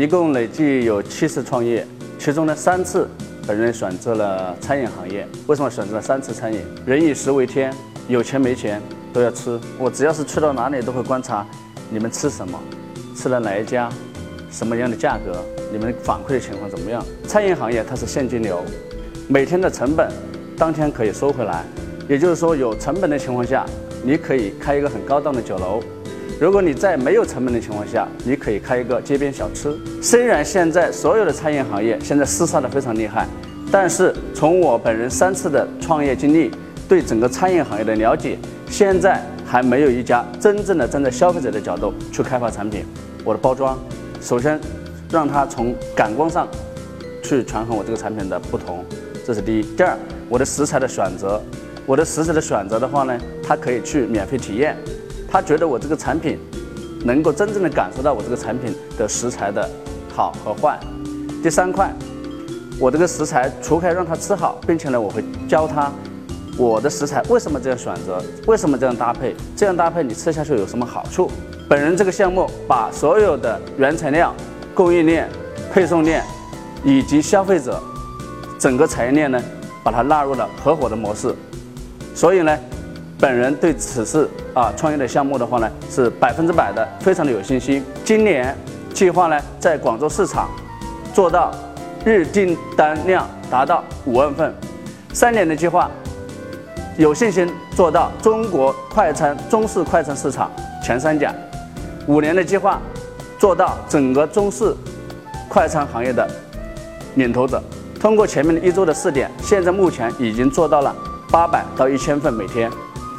一共累计有七次创业，其中呢三次本人选择了餐饮行业。为什么选择了三次餐饮？人以食为天，有钱没钱都要吃。我只要是去到哪里，都会观察你们吃什么，吃了哪一家，什么样的价格，你们反馈的情况怎么样？餐饮行业它是现金流，每天的成本当天可以收回来，也就是说有成本的情况下，你可以开一个很高档的酒楼。如果你在没有成本的情况下，你可以开一个街边小吃。虽然现在所有的餐饮行业现在厮杀的非常厉害，但是从我本人三次的创业经历，对整个餐饮行业的了解，现在还没有一家真正的站在消费者的角度去开发产品。我的包装，首先让它从感官上去权衡我这个产品的不同，这是第一。第二，我的食材的选择，我的食材的选择的话呢，它可以去免费体验。他觉得我这个产品能够真正的感受到我这个产品的食材的好和坏。第三块，我这个食材除开让他吃好，并且呢，我会教他我的食材为什么这样选择，为什么这样搭配，这样搭配你吃下去有什么好处。本人这个项目把所有的原材料、供应链、配送链以及消费者整个产业链呢，把它纳入了合伙的模式，所以呢。本人对此次啊创业的项目的话呢，是百分之百的，非常的有信心。今年计划呢，在广州市场做到日订单量达到五万份，三年的计划有信心做到中国快餐中式快餐市场前三甲，五年的计划做到整个中式快餐行业的领头者。通过前面的一周的试点，现在目前已经做到了八百到一千份每天。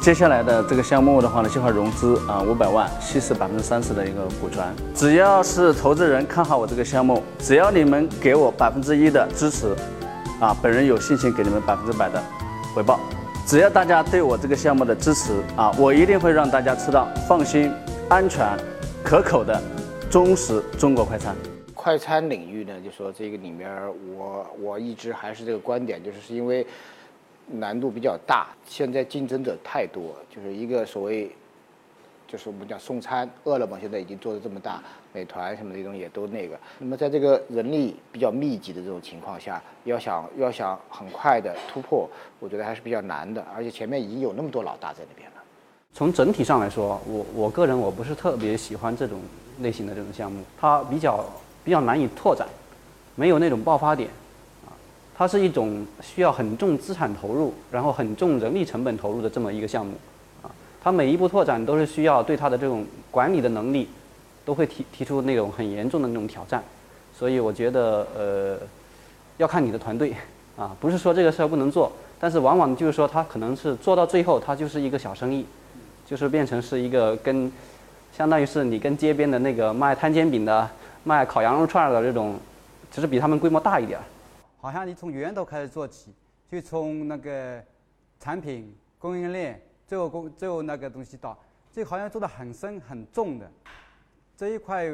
接下来的这个项目的话呢，计划融资啊五百万，稀释百分之三十的一个股权。只要是投资人看好我这个项目，只要你们给我百分之一的支持，啊，本人有信心给你们百分之百的回报。只要大家对我这个项目的支持啊，我一定会让大家吃到放心、安全、可口的中式中国快餐。快餐领域呢，就说这个里面，我我一直还是这个观点，就是是因为。难度比较大，现在竞争者太多，就是一个所谓，就是我们讲送餐，饿了么现在已经做的这么大，美团什么这种也都那个。那么在这个人力比较密集的这种情况下，要想要想很快的突破，我觉得还是比较难的。而且前面已经有那么多老大在那边了。从整体上来说，我我个人我不是特别喜欢这种类型的这种项目，它比较比较难以拓展，没有那种爆发点。它是一种需要很重资产投入，然后很重人力成本投入的这么一个项目，啊，它每一步拓展都是需要对它的这种管理的能力，都会提提出那种很严重的那种挑战，所以我觉得呃，要看你的团队，啊，不是说这个事儿不能做，但是往往就是说它可能是做到最后，它就是一个小生意，就是变成是一个跟，相当于是你跟街边的那个卖摊煎饼的、卖烤羊肉串的这种，只是比他们规模大一点儿。好像你从源头开始做起，就从那个产品供应链，最后供最后那个东西到，这好像做的很深很重的。这一块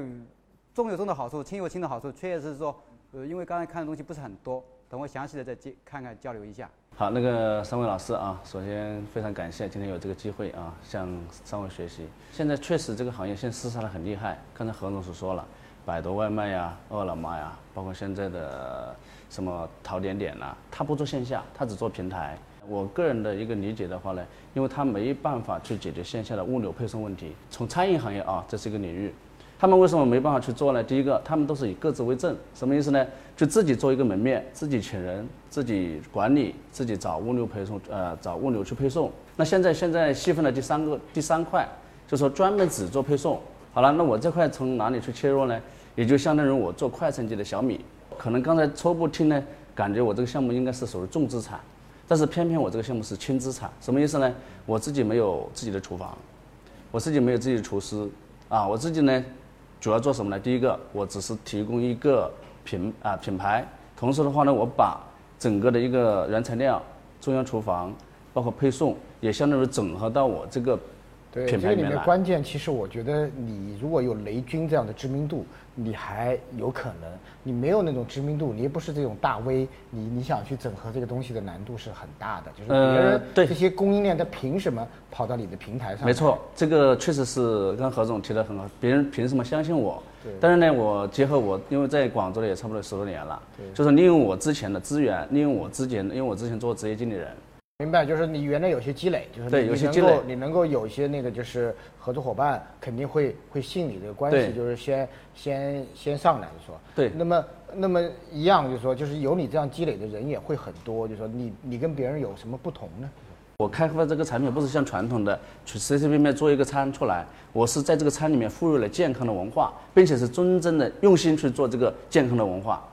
重有重的好处，轻有轻的好处，确实是说，呃，因为刚才看的东西不是很多，等我详细的再接看看交流一下。好，那个三位老师啊，首先非常感谢今天有这个机会啊，向三位学习。现在确实这个行业现在厮杀的很厉害，刚才何总所说了，百度外卖呀、饿了么呀，包括现在的。什么淘点点呐？他不做线下，他只做平台。我个人的一个理解的话呢，因为他没办法去解决线下的物流配送问题。从餐饮行业啊，这是一个领域，他们为什么没办法去做呢？第一个，他们都是以各自为政，什么意思呢？就自己做一个门面，自己请人，自己管理，自己找物流配送，呃，找物流去配送。那现在现在细分了第三个第三块，就是说专门只做配送。好了，那我这块从哪里去切入呢？也就相当于我做快餐级的小米。可能刚才初步听呢，感觉我这个项目应该是属于重资产，但是偏偏我这个项目是轻资产，什么意思呢？我自己没有自己的厨房，我自己没有自己的厨师，啊，我自己呢，主要做什么呢？第一个，我只是提供一个品啊品牌，同时的话呢，我把整个的一个原材料、中央厨房，包括配送，也相当于整合到我这个对，品这个里面牌里面来。关键，其实我觉得你如果有雷军这样的知名度，你还有可能；你没有那种知名度，你也不是这种大 V，你你想去整合这个东西的难度是很大的。就是别呃人对这些供应链，他凭什么跑到你的平台上？没错，，这个确实是刚何总提的很好。别人凭什么相信我？但是呢，我结合我，因为在广州也差不多十多年了，就是利用我之前的资源，利用我之前，因为我之前做职业经理人，明白，就是你原来有些积累，就是对你你能有些积累够你能够有一些那个就是合作伙伴肯定会会信你这个关系，就是先先先上来就说。对那么那么一样就是说，就是有你这样积累的人也会很多，就是说你你跟别人有什么不同呢？我开发这个产品不是像传统的去随随便便做一个餐出来，我是在这个餐里面赋予了健康的文化，并且是真正的用心去做这个健康的文化。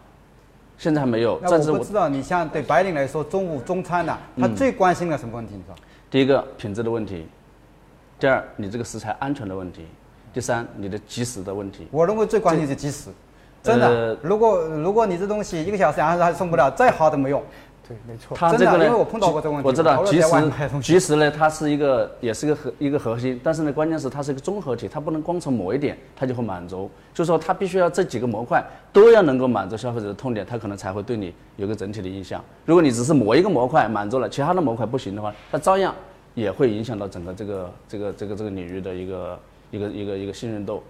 现在还没有，那但是我我不知道，你像对白领来说，中午中餐呢、他最关心的什么问题？你说？第一个品质的问题，第二你这个食材安全的问题，第三你的及时的问题。我认为最关键是及时，真的。呃如果如果你这东西一个小时、两个小时还送不了，再好都没用。对，没错。真它这个呢，因为我碰到过这个问题我知道及我在外面买时东西及时呢，它是一个也是一个核一个核心，但是呢，关键是它是一个综合体，它不能光从某一点它就会满足，就是说它必须要这几个模块都要能够满足消费者的痛点，它可能才会对你有个整体的印象。如果你只是某一个模块满足了，其他的模块不行的话，它照样也会影响到整个这个这个这个这个领域的一个一个一个一个信任度。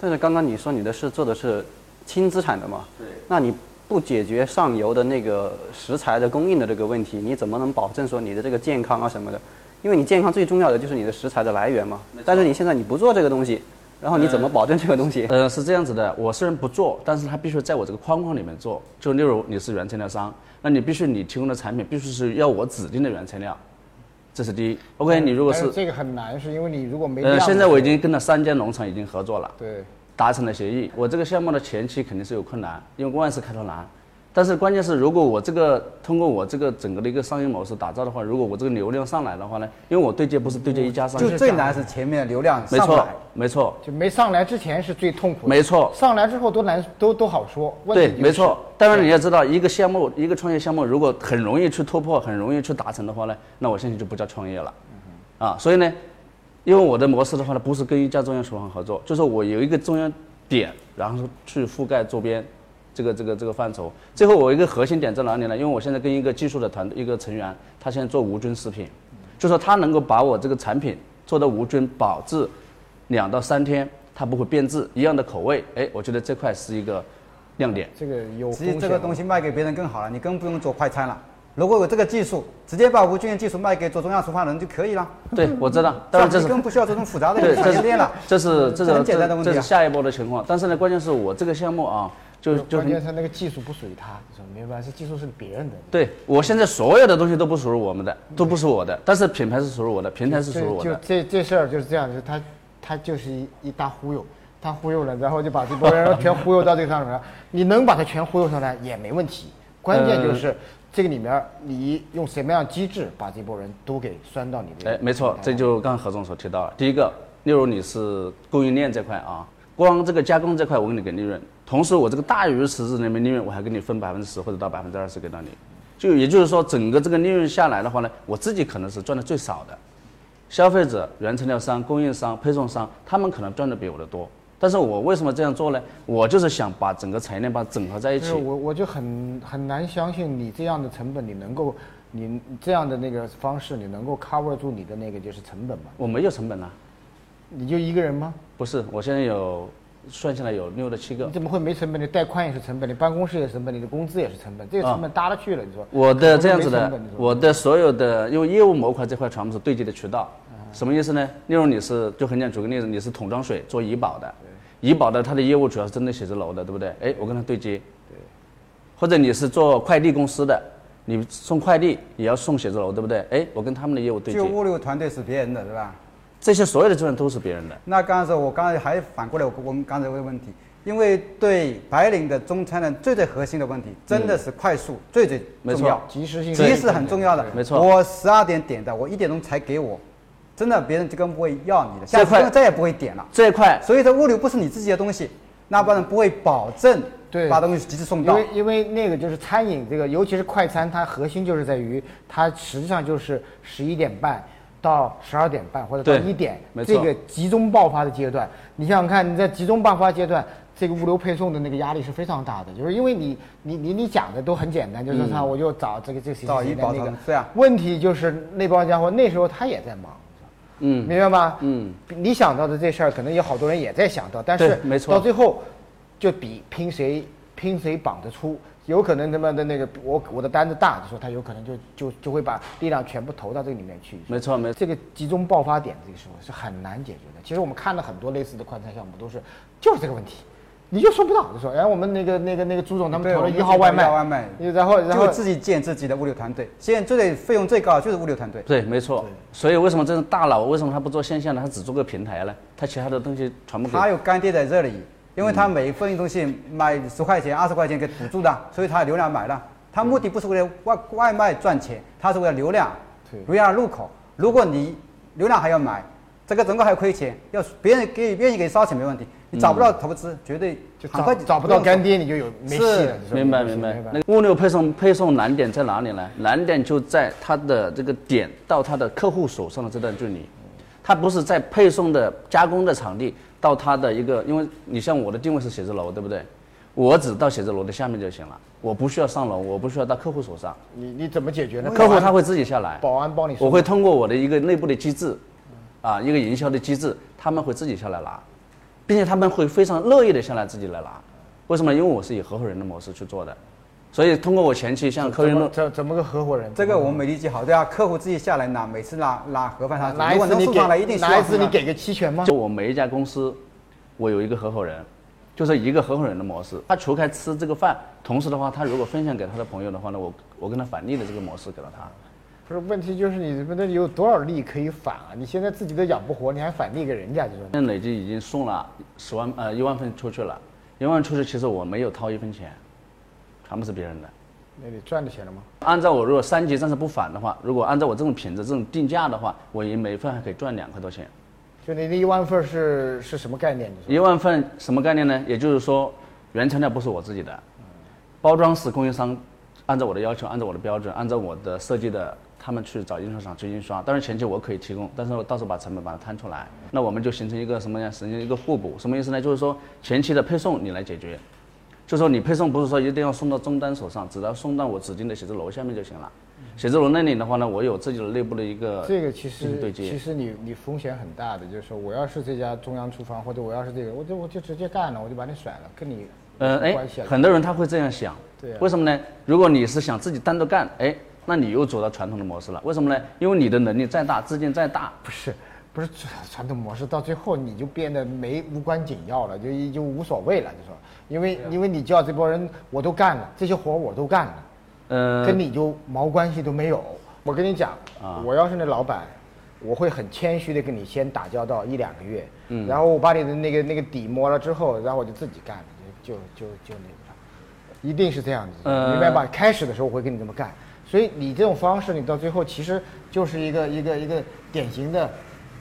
但是刚刚你说你的是做的是轻资产的嘛？对。那你不解决上游的那个食材的供应的这个问题，你怎么能保证说你的这个健康啊什么的？因为你健康最重要的就是你的食材的来源嘛。但是你现在你不做这个东西，然后你怎么保证这个东西？呃，是这样子的，我虽然不做，但是它必须在我这个框框里面做。就例如你是原材料商，那你必须你提供的产品必须是要我指定的原材料，这是第一。OK，你如果是但这个很难，是因为你如果没呃，现在我已经跟了三家农场已经合作了，对达成了协议。我这个项目的前期肯定是有困难，因为万事开头难。但是关键是，如果我这个通过我这个整个的一个商业模式打造的话，如果我这个流量上来的话呢，因为我对接不是对接一家商，就最难是前面的流量没错上不来。，没错，就没上来之前是最痛苦的，没错上来之后都难都都好说，问对没错。当然你要知道，一个项目，一个创业项目，如果很容易去突破，很容易去达成的话呢，那我相信就不叫创业了。啊，所以呢，因为我的模式的话呢，不是跟一家中央厨房合作，就是我有一个中央点，然后去覆盖周边这个这个这个范畴。最后我一个核心点在哪里呢？因为我现在跟一个技术的团队一个成员，他现在做无菌食品，就说他能够把我这个产品做到无菌保质两到三天，它不会变质，一样的口味，哎，我觉得这块是一个亮点。这个有其实这个东西卖给别人更好了，你更不用做快餐了。如果有这个技术，直接把无菌的技术卖给做中央厨房的人就可以了。对，我知道，当然这是更不需要这种复杂的对，产业链了。这是这是这很简单的问题啊这是下一波的情况。但是呢，关键是我这个项目啊，就就关键是那个技术不属于他，你说明白？是技术是别人的。对我现在所有的东西都不属于我们的，都不是我的，但是品牌是属于我的，平台是属于我的。就这这事儿就是这样，就是他他就是一一大忽悠，他忽悠了，然后就把这波人全忽悠到这个上面了。你能把他全忽悠上来也没问题，关键就是这个里面你用什么样机制把这波人都给拴到你的。哎，没错，这就刚刚何总所提到了。第一个，例如你是供应链这块啊，光这个加工这块我给你给利润，同时我这个大鱼池子里面利润我还给你分百分之十或者到百分之二十给到你，就也就是说整个这个利润下来的话呢，我自己可能是赚的最少的，消费者、原材料商、供应商、配送商，他们可能赚的比我的多。但是我为什么这样做呢？我就是想把整个产业链把它整合在一起就是。我我就很很难相信你这样的成本，你能够你这样的那个方式，你能够 cover 住你的那个就是成本吗？我没有成本啊，你就一个人吗？不是，我现在有算下来有六到七个你。怎么会没成本？你带宽也是成本，你办公室也是成本，你的工资也是成本，这个成本搭了去了。你说我的这样子的我的所有的因为业务模块这块全部是对接的渠道，什么意思呢？例如你是就很简单，举个例子，你是桶装水做怡宝的，怡宝的它的业务主要是针对写字楼的，对不对？哎，我跟他对接，或者你是做快递公司的，你送快递也要送写字楼，对不对？哎，我跟他们的业务对接，就物流团队是别人的，是吧？这些所有的资源都是别人的。那刚才我刚才还反过来，我我们刚才问问题，因为对白领的中餐的最最核心的问题，真的是快速，最最没错重要，及时性及时很重要的。没错我十二点点的，我一点钟才给我，真的别人就更不会要你的，下次再也不会点了。这一块所以这物流不是你自己的东西，那帮人不会保证对。把东西及时送到。因为。因为那个就是餐饮这个，尤其是快餐，它核心就是在于它实际上就是十一点半到十二点半或者到对一点，这个集中爆发的阶段，你想想看，你在集中爆发阶段，这个物流配送的那个压力是非常大的，就是因为你你你你讲的都很简单，就是他我就找这个这个谁找医保谁谁的那个团是啊，问题就是那帮家伙那时候他也在忙，嗯，明白吗？嗯，你想到的这事儿，可能有好多人也在想到，但是没错到最后就比拼谁拼谁绑得出，有可能他妈的那个我我的单子大的时候，他有可能就就就会把力量全部投到这个里面去。没错没错。这个集中爆发点这个时候是很难解决的。其实我们看了很多类似的快餐项目，都是就是这个问题，你就说不到，就说哎，我们那个那个那个朱总他们投了一号外卖，一号外卖然后然后就自己建自己的物流团队。现在最费用最高的就是物流团队。对，没错。所以为什么这种大佬为什么他不做线下呢？他只做个平台呢？他其他的东西全部他有干爹在这里，因为他每一份东西买十块钱、二十块钱给补助的，所以他流量买了。他目的不是为了外外卖赚钱，他是为了流量对，流量入口。如果你流量还要买，这个整个还亏钱，要别人给愿意给你烧钱没问题，你找不到投资，绝对就很快找找不到干爹，你就有没戏是了。明白明白。那个物流配送配送难点在哪里呢？难点就在它的这个点到它的客户手上的这段距离，它不是在配送的加工的场地到它的一个，因为你像我的定位是写字楼，对不对？我只到写字楼的下面就行了，我不需要上楼，我不需要到客户手上，你你怎么解决呢？客户他会自己下来。保安帮你，我会通过我的一个内部的机制，啊，一个营销的机制，他们会自己下来拿，并且他们会非常乐意的下来自己来拿。为什么？因为我是以合伙人的模式去做的，所以通过我前期像客怎么运，怎怎么个合伙人？这个我们没理解好，对啊，客户自己下来拿，每次拿拿盒饭他哪如果能送上来，一定希望哪一次你给个期权吗？就我每一家公司，我有一个合伙人，就是一个合伙人的模式。他除开吃这个饭，同时的话，他如果分享给他的朋友的话呢，我我跟他返利的这个模式给了他。不是，问题就是你这边有多少利可以返啊？你现在自己都养不活，你还返利给人家，就说现在累计已经送了十万呃一万份出去了，一万出去其实我没有掏一分钱，全部是别人的。那你赚的钱了吗？按照我如果三级暂时不返的话，如果按照我这种品质这种定价的话，我也每份还可以赚两块多钱。就你那一万份是是什么概念？一万份什么概念呢？也就是说，原材料不是我自己的，包装是供应商按照我的要求，按照我的标准，按照我的设计的，他们去找印刷厂去印刷。当然前期我可以提供，但是我到时候把成本把它摊出来，那我们就形成一个什么样？形成一个互补。什么意思呢？就是说前期的配送你来解决，就是说你配送不是说一定要送到终端手上，只要送到我指定的写字楼下面就行了。写字楼那里的话呢，我有自己的内部的一个这个其实对接。实其实你你风险很大的，就是说我要是这家中央厨房，或者我要是这个，我就我就直接干了，我就把你甩了，跟你呃，哎很多人他会这样想，对啊为什么呢？如果你是想自己单独干，哎，那你又走到传统的模式了。为什么呢？因为你的能力再大，资金再大，不是不是传传统模式，到最后你就变得没无关紧要了，就就无所谓了，就说因为因为你叫这波人我都干了，这些活我都干了，呃，跟你就毛关系都没有。我跟你讲，啊我要是那老板，我会很谦虚的跟你先打交道一两个月，嗯，然后我把你的那个那个底摸了之后，然后我就自己干了，就就就就那个了，一定是这样子，呃明白吧？开始的时候我会跟你这么干，所以你这种方式，你到最后其实就是一个一个一个典型的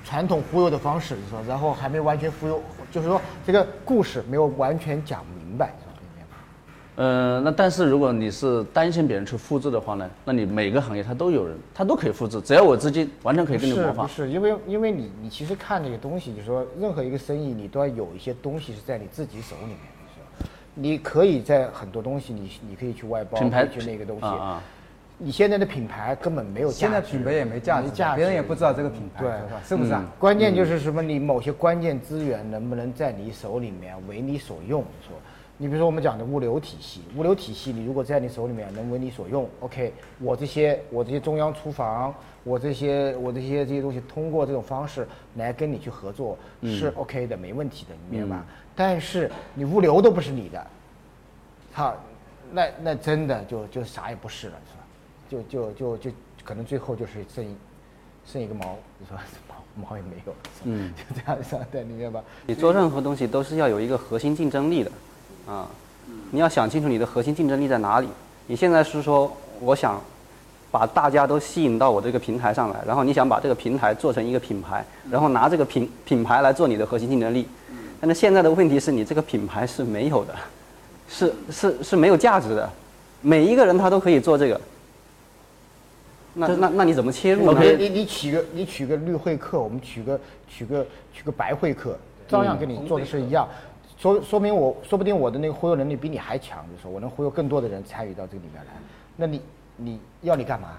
传统忽悠的方式，你说，然后还没完全忽悠，就是说这个故事没有完全讲明白，你知道明白吗？呃，那但是如果你是担心别人去复制的话呢，那你每个行业它都有人，它都可以复制，只要我资金，完全可以跟你模仿。不是？因为因为你你其实看这个东西，就是说任何一个生意，你都要有一些东西是在你自己手里面。是吧，你可以在很多东西你你可以去外包，去那个东西。啊啊你现在的品牌根本没有价值，现在品牌也没价值价，值，别人也不知道这个品牌，对是不是啊？关键就是什么？你某些关键资源能不能在你手里面为你所用？说，你比如说我们讲的物流体系，物流体系你如果在你手里面能为你所用，OK，我这些我这些中央厨房，我这些我这些这些东西，通过这种方式来跟你去合作是 OK 的，没问题的，你明白吧？但是你物流都不是你的，好，那那真的就就啥也不是了，是吧？就就就就可能最后就是剩一剩一个毛，你说 毛毛也没有，嗯，就这样子，对，你明白吧？你做任何东西都是要有一个核心竞争力的，啊，你要想清楚你的核心竞争力在哪里。你现在是说我想把大家都吸引到我这个平台上来，然后你想把这个平台做成一个品牌，然后拿这个品品牌来做你的核心竞争力。但是现在的问题是你这个品牌是没有的，是是是没有价值的，每一个人他都可以做这个。那那那你怎么切入呢？你你你取个你取个绿会客，我们取个取个取个白会客，照样跟你做的是一样。说说明我说不定我的那个忽悠能力比你还强，就是说我能忽悠更多的人参与到这个里面来。那你你要你干嘛？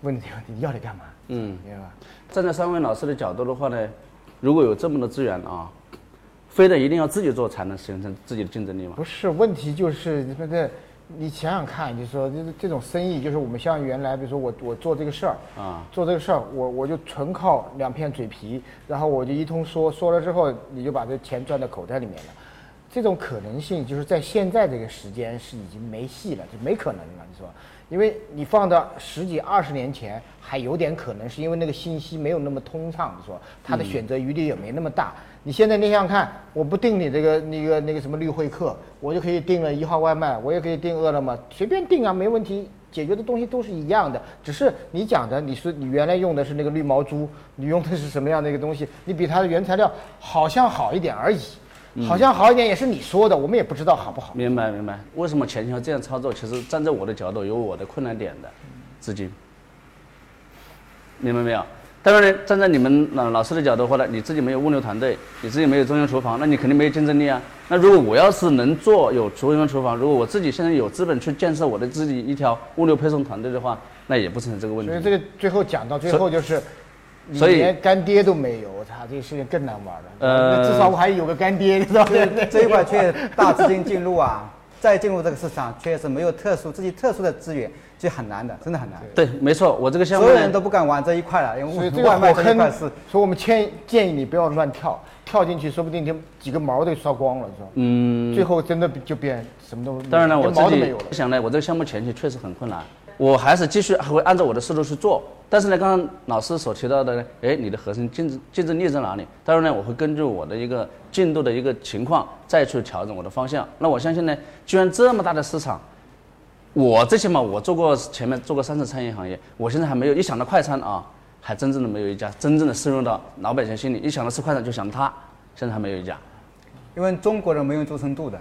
问题 你要你干嘛？嗯，明白吧？站在三位老师的角度的话呢，如果有这么多资源啊，非得一定要自己做才能形成自己的竞争力吗？不是，问题就是那个，你想想看，就是说，就是这种生意，就是我们像原来，比如说我我做这个事儿啊做这个事儿，我我就纯靠两片嘴皮，然后我就一通说，说了之后，你就把这钱赚到口袋里面了。这种可能性就是在现在这个时间是已经没戏了，就没可能了，你说？因为你放到十几二十年前还有点可能，是因为那个信息没有那么通畅，你说他的选择余地也没那么大。你现在你想想看，我不订你这个那个那个什么绿会客，我就可以订了一号外卖，我也可以订饿了么，随便订啊，没问题，解决的东西都是一样的，只是你讲的，你说你原来用的是那个绿毛猪，你用的是什么样的一个东西，你比它的原材料好像好一点而已，好像好一点也是你说的，我们也不知道好不好。明白明白。为什么前期要这样操作？其实站在我的角度，有我的困难点的，资金。明白没有？当然，站在你们老老师的角度的话呢，你自己没有物流团队，你自己没有中央厨房，那你肯定没有竞争力啊。那如果我要是能做有中央厨房，如果我自己现在有资本去建设我的自己一条物流配送团队的话，那也不存在这个问题。所以这个最后讲到最后就是，你所以连干爹都没有，我操，这个事情更难玩了。呃至少我还有个干爹，知道吧？这一块确大资金进入啊，再进入这个市场，确实没有特殊自己特殊的资源，就很难的，真的很难。对，没错，我这个项目所有人都不敢玩这一块了，因为所以这个外卖火坑这一块是，所以我们建建议你不要乱跳，跳进去说不定就几个毛都刷光了，是吧？嗯，最后真的就变什么都当然了，我自己毛都没有了。想呢，我这个项目前期确实很困难，我还是继续还会按照我的思路去做。但是呢，刚刚老师所提到的呢，哎，你的核心竞争竞争力在哪里？当然呢，我会根据我的一个进度的一个情况再去调整我的方向。那我相信呢，居然这么大的市场，我最起码我做过前面做过三次餐饮行业，我现在还没有一想到快餐啊，还真正的没有一家真正的深入到老百姓心里，一想到吃快餐就想它，现在还没有一家。因为中国人没有忠诚度的，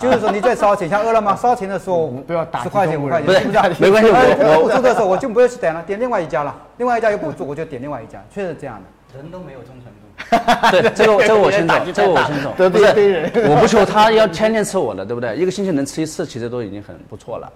就是说你在烧钱，像饿了么烧钱的时候，不要打击十块钱五块钱，不是是不是？没关系哎我我补助的时候我就不要去点了，点另外一家了，另外一家有补助我就点另外一家，确实这样的。人都没有忠诚度。对，这个这个我清楚，这个我清楚。得罪 不是一堆人我不求他要天天吃我的，对不对？一个星期能吃一次，其实都已经很不错了。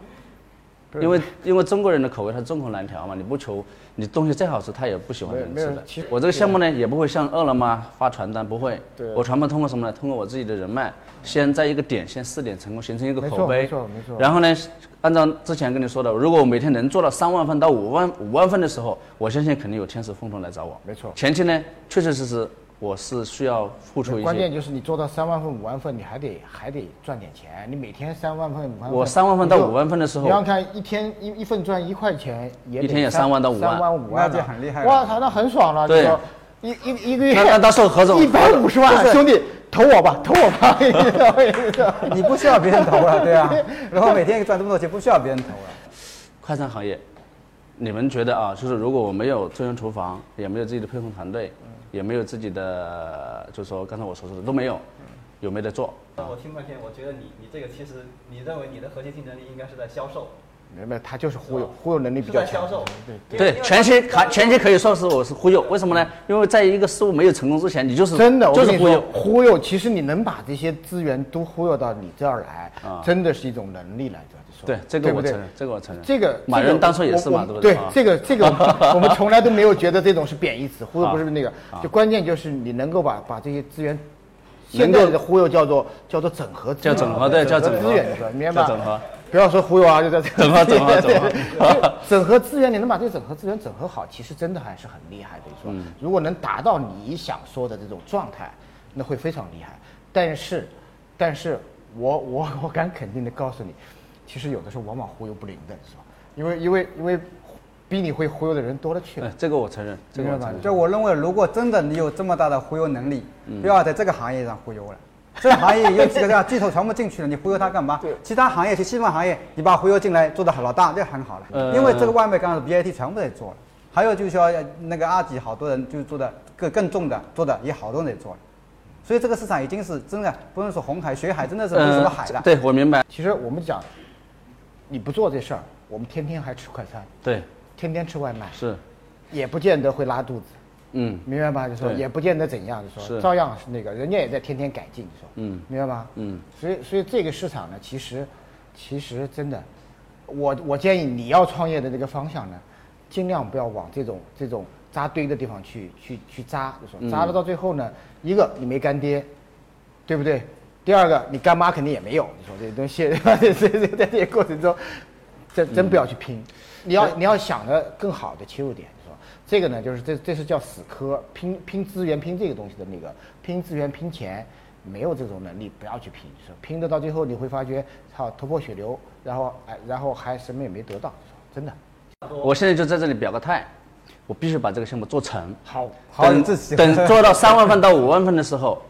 因为因为中国人的口味它众口难调嘛，你不求你东西再好吃，他也不喜欢人吃的。我这个项目呢，也不会像饿了么发传单，不会对。我传播通过什么呢？通过我自己的人脉，先在一个点先试点成功，形成一个口碑。没错没错然后呢，按照之前跟你说的，如果我每天能做到三万份到五万五万份的时候，我相信肯定有天使风投来找我。没错前期呢，确确实实我是需要付出一些。关键就是你做到三万份、五万份，你还得还得赚点钱。你每天三万份、五万份，我三万份到五万份的时候你要看一天一一份赚一块钱，也一天也三万到五万三万五万那，就很厉害哇操，那很爽了。对一一一个月那那到时候何总一百五十万，兄弟投我吧，投我吧。你不需要别人投了，对啊，然后每天赚这么多钱，不需要别人投了。快餐行业，你们觉得啊，就是如果我没有中央厨房，也没有自己的配送团队，也没有自己的，就是说刚才我所说的都没有，有没得做？我听半天，我觉得你你这个其实你认为你的核心竞争力应该是在销售，没没，他就是忽悠，忽悠能力比较强。在销售。对对，前期前前期可以说是我是忽悠，为什么呢？因为在一个事物没有成功之前，你就是真的，我跟你说就是忽悠，。忽悠，其实你能把这些资源都忽悠到你这儿来，啊真的是一种能力来着。说对，这个我承认，这个我承认。这个马云当初也是嘛，对不对？对这个这个我们从来都没有觉得这种是贬义词，忽悠啊不是那个，就关键就是你能够把把这些资源，能够现在的忽悠叫做叫做整合资源，叫整合对叫整合资源，是吧？明白吧？叫整合。不要说忽悠啊，就在整合整合整合对整合资源，你能把这个整合资源整合好，其实真的还是很厉害的。说，嗯如果能达到你想说的这种状态，那会非常厉害。但是，但是我我我敢肯定的告诉你，其实有的时候往往忽悠不灵的，是吧？因为因为因为比你会忽悠的人多了去了，。这个我承认，这个我承认。就我认为，如果真的你有这么大的忽悠能力，不要在这个行业上忽悠了。这个行业有几个这样巨头全部进去了，你忽悠他干嘛？对其他行业，其细分行业，你把忽悠进来，做的老大，这很好了。呃因为这个外卖刚刚 BAT 全部在做了，还有就是说呃那个阿吉，好多人就做的更更重的，做的也好多人在做了。所以这个市场已经是真的，不能说红海、学海，真的是不是什么海了。对，我明白。其实我们讲，你不做这事儿，我们天天还吃快餐，对，天天吃外卖，是，也不见得会拉肚子，嗯明白吧？就说也不见得怎样，就说照样是那个，人家也在天天改进，你说，嗯明白吧？嗯，所以所以这个市场呢，其实其实真的，我我建议你要创业的这个方向呢，尽量不要往这种这种扎堆的地方去去去扎，就说扎了到最后呢，一个你没干爹，对不对？第二个你干妈肯定也没有，你说这些东西，对吧？在这个过程中，真真不要去拼，你要你要想着更好的切入点？这个呢，就是这这是叫死磕，拼拼资源拼这个东西的那个拼资源拼钱，没有这种能力不要去拼，是拼的到最后你会发觉，操头破血流，然后哎然后还什么也没得到，真的。我现在就在这里表个态，我必须把这个项目做成。好，好等等做到三万份到五万份的时候，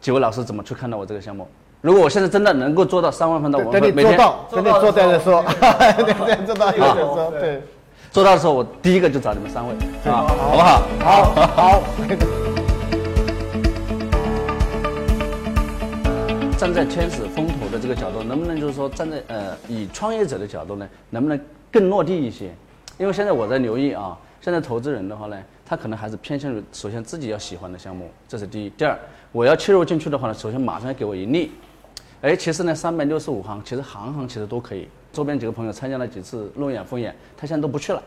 几位老师怎么去看待我这个项目？如果我现在真的能够做到三万份到五万份，等你做到，等你做到的时候，对对，做到有的时候，对，做到的时候，我第一个就找你们三位啊，好不好？好好。站在天使风投的这个角度，能不能就是说站在呃以创业者的角度呢，能不能更落地一些？因为现在我在留意啊，现在投资人的话呢，他可能还是偏向于首先自己要喜欢的项目，这是第一。第二，我要切入进去的话呢，首先马上要给我盈利。哎，其实呢，三百六十五行，其实行行其实都可以。周边几个朋友参加了几次路演风眼，他现在都不去了，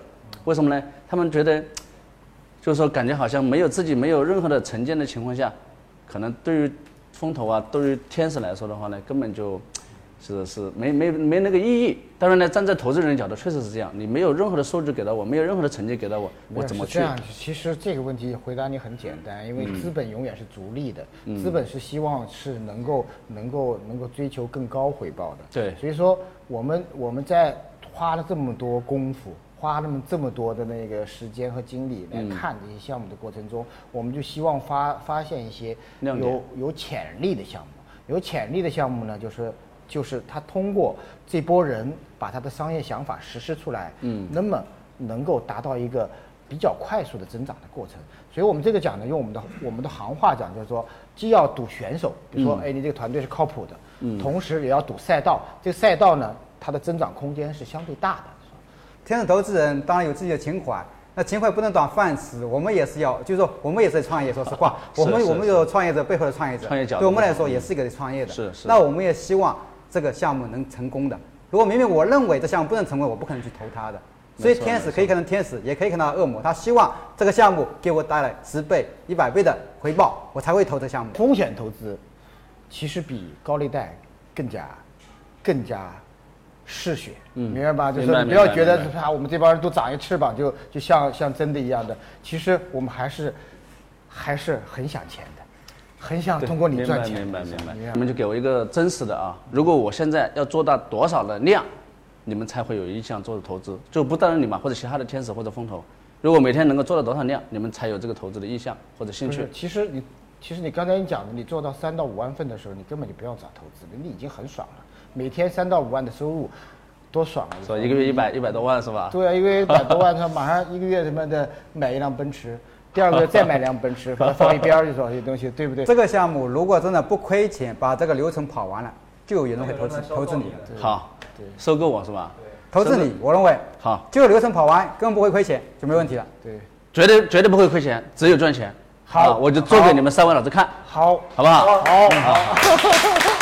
为什么呢？他们觉得，就是说感觉好像没有自己没有任何的成见的情况下，可能对于风投啊，对于天使来说的话呢，根本就是是没没没那个意义。当然呢，站在投资人的角度，确实是这样。你没有任何的数据给到我，没有任何的成绩给到我，我怎么去这？样？其实这个问题回答你很简单，因为资本永远是逐利的，资本是希望是能够能够能够追求更高回报的。对所以说我们我们在花了这么多功夫。花那么这么多的那个时间和精力来看这些项目的过程中，我们就希望发发现一些有有潜力的项目。有潜力的项目呢，就是就是他通过这波人把他的商业想法实施出来，嗯，那么能够达到一个比较快速的增长的过程。所以我们这个讲呢，用我们的我们的行话讲，就是说，既要赌选手，比如说，哎，你这个团队是靠谱的，嗯，同时也要赌赛道。这个赛道呢，它的增长空间是相对大的。天使投资人当然有自己的情怀，那情怀不能当饭吃，我们也是要，就是说我们也是创业，说实话，我们我们有创业者背后的创业者，创业角度对我们来说也是一个创业的，是是那我们也希望这个项目能成功的。如果明明我认为这项目不能成功，我不可能去投它的。所以天使可以看成天使，也可以看到恶魔，他希望这个项目给我带来十倍、一百倍的回报，我才会投这项目。风险投资其实比高利贷更加更加嗜血，嗯明白吧？就是你不要觉得啊，我们这帮人都长一翅膀，就就像像真的一样的。其实我们还是还是很想钱的，很想通过你赚钱的。明白明白。明你们就给我一个真实的啊！如果我现在要做到多少的量，你们才会有意向做的投资？就不单单你嘛或者其他的天使或者风投，如果每天能够做到多少量，你们才有这个投资的意向或者兴趣，？其实你其实你刚才你讲的，你做到三到五万份的时候，你根本就不要找投资了，你已经很爽了。每天三到五万的收入，多爽啊！说一个月一百一百多万是吧？对啊，一个月一百多万，他马上一个月他妈的买一辆奔驰，第二个月再买辆奔驰，把 它放一边儿去做这些东西，对不对？这个项目如果真的不亏钱，把这个流程跑完了，就有人会投资投资你，好，对收购我是吧？对投资你。我认为好，这个流程跑完根本不会亏钱，就没问题了。对，绝对绝对不会亏钱，只有赚钱。好啊我就做给你们三位老师看，好，好不好？好，好。